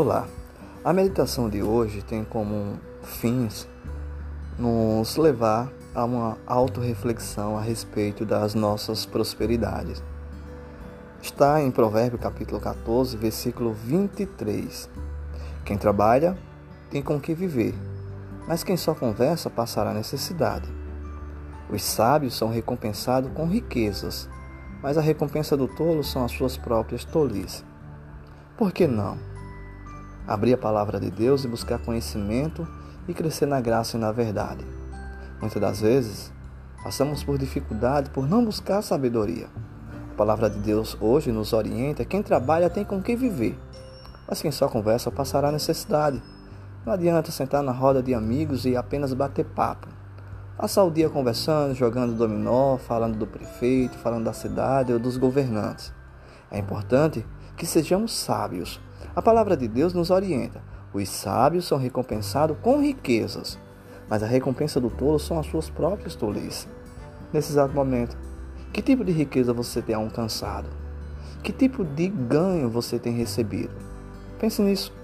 Olá, a meditação de hoje tem como fins nos levar a uma autorreflexão a respeito das nossas prosperidades. Está em Provérbio capítulo 14, versículo 23. Quem trabalha tem com que viver, mas quem só conversa passará necessidade. Os sábios são recompensados com riquezas, mas a recompensa do tolo são as suas próprias tolices. Por que não? Abrir a palavra de Deus e buscar conhecimento e crescer na graça e na verdade. Muitas das vezes, passamos por dificuldade por não buscar sabedoria. A palavra de Deus hoje nos orienta: quem trabalha tem com que viver, mas quem só conversa passará necessidade. Não adianta sentar na roda de amigos e apenas bater papo. Passar o dia conversando, jogando dominó, falando do prefeito, falando da cidade ou dos governantes. É importante que sejamos sábios. A palavra de Deus nos orienta. Os sábios são recompensados com riquezas, mas a recompensa do tolo são as suas próprias tolices. Nesse exato momento, que tipo de riqueza você tem alcançado? Que tipo de ganho você tem recebido? Pense nisso.